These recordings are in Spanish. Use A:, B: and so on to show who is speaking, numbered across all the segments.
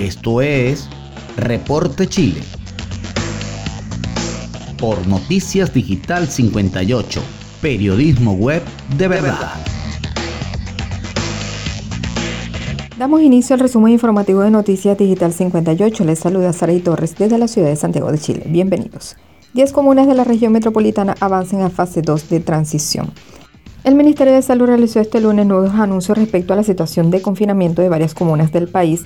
A: Esto es Reporte Chile. Por Noticias Digital 58, periodismo web de verdad.
B: Damos inicio al resumen informativo de Noticias Digital 58. Les saluda Saray Torres desde la ciudad de Santiago de Chile. Bienvenidos. 10 comunas de la región metropolitana avanzan a fase 2 de transición. El Ministerio de Salud realizó este lunes nuevos anuncios respecto a la situación de confinamiento de varias comunas del país,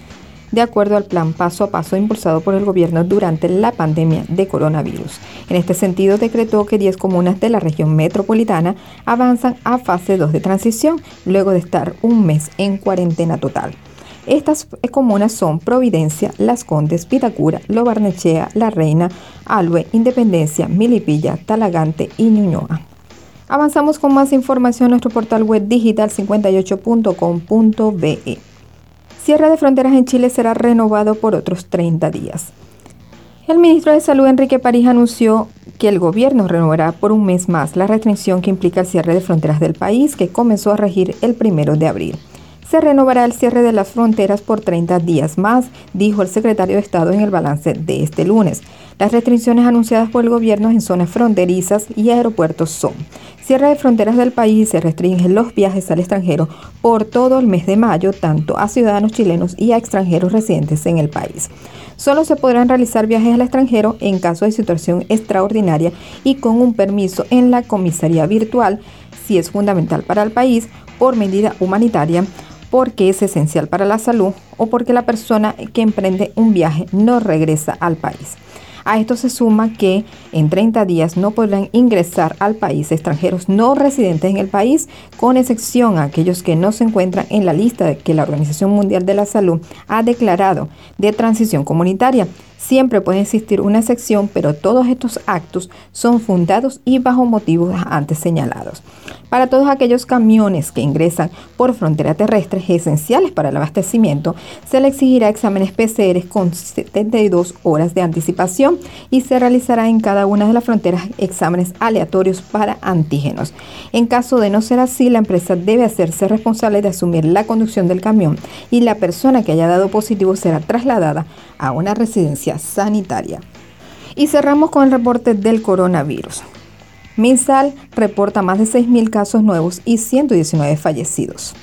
B: de acuerdo al plan paso a paso impulsado por el gobierno durante la pandemia de coronavirus. En este sentido, decretó que 10 comunas de la región metropolitana avanzan a fase 2 de transición, luego de estar un mes en cuarentena total. Estas comunas son Providencia, Las Condes, Pitacura, Lobarnechea, La Reina, Alue, Independencia, Milipilla, Talagante y Ñuñoa. Avanzamos con más información en nuestro portal web digital 58.com.be. Cierre de fronteras en Chile será renovado por otros 30 días. El ministro de Salud Enrique París anunció que el gobierno renovará por un mes más la restricción que implica el cierre de fronteras del país que comenzó a regir el primero de abril se renovará el cierre de las fronteras por 30 días más, dijo el secretario de Estado en el balance de este lunes. Las restricciones anunciadas por el gobierno en zonas fronterizas y aeropuertos son cierre de fronteras del país y se restringen los viajes al extranjero por todo el mes de mayo, tanto a ciudadanos chilenos y a extranjeros residentes en el país. Solo se podrán realizar viajes al extranjero en caso de situación extraordinaria y con un permiso en la comisaría virtual, si es fundamental para el país, por medida humanitaria porque es esencial para la salud o porque la persona que emprende un viaje no regresa al país. A esto se suma que en 30 días no podrán ingresar al país extranjeros no residentes en el país, con excepción a aquellos que no se encuentran en la lista que la Organización Mundial de la Salud ha declarado de transición comunitaria. Siempre puede existir una excepción, pero todos estos actos son fundados y bajo motivos antes señalados. Para todos aquellos camiones que ingresan por frontera terrestre esenciales para el abastecimiento, se le exigirá exámenes PCR con 72 horas de anticipación y se realizará en cada una de las fronteras exámenes aleatorios para antígenos. En caso de no ser así, la empresa debe hacerse responsable de asumir la conducción del camión y la persona que haya dado positivo será trasladada a una residencia sanitaria. Y cerramos con el reporte del coronavirus. MinSal reporta más de 6.000 casos nuevos y 119 fallecidos.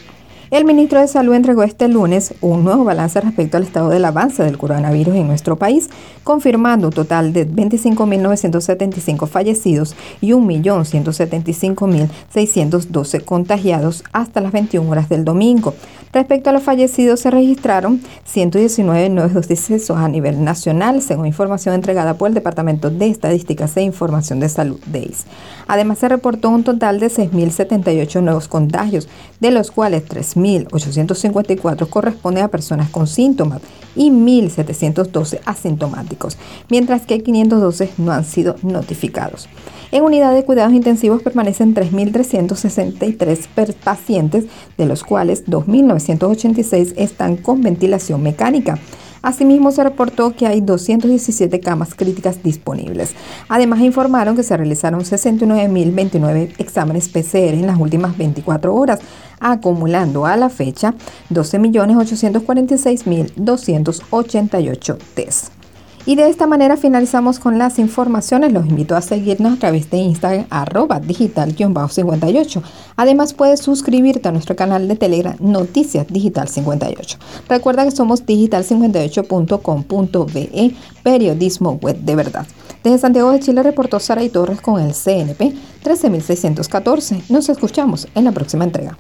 B: El ministro de Salud entregó este lunes un nuevo balance respecto al estado del avance del coronavirus en nuestro país, confirmando un total de 25.975 fallecidos y 1.175.612 contagiados hasta las 21 horas del domingo. Respecto a los fallecidos, se registraron 119 nuevos decesos a nivel nacional, según información entregada por el Departamento de Estadísticas e Información de Salud, DEIS. Además, se reportó un total de 6.078 nuevos contagios, de los cuales 3.854 corresponden a personas con síntomas y 1.712 asintomáticos, mientras que 512 no han sido notificados. En unidad de cuidados intensivos permanecen 3.363 pacientes, de los cuales 2.986 están con ventilación mecánica. Asimismo, se reportó que hay 217 camas críticas disponibles. Además, informaron que se realizaron 69.029 exámenes PCR en las últimas 24 horas, acumulando a la fecha 12.846.288 test. Y de esta manera finalizamos con las informaciones. Los invito a seguirnos a través de Instagram arroba digital-58. Además puedes suscribirte a nuestro canal de Telegram Noticias Digital 58. Recuerda que somos digital58.com.be, periodismo web de verdad. Desde Santiago de Chile reportó Sara y Torres con el CNP 13614. Nos escuchamos en la próxima entrega.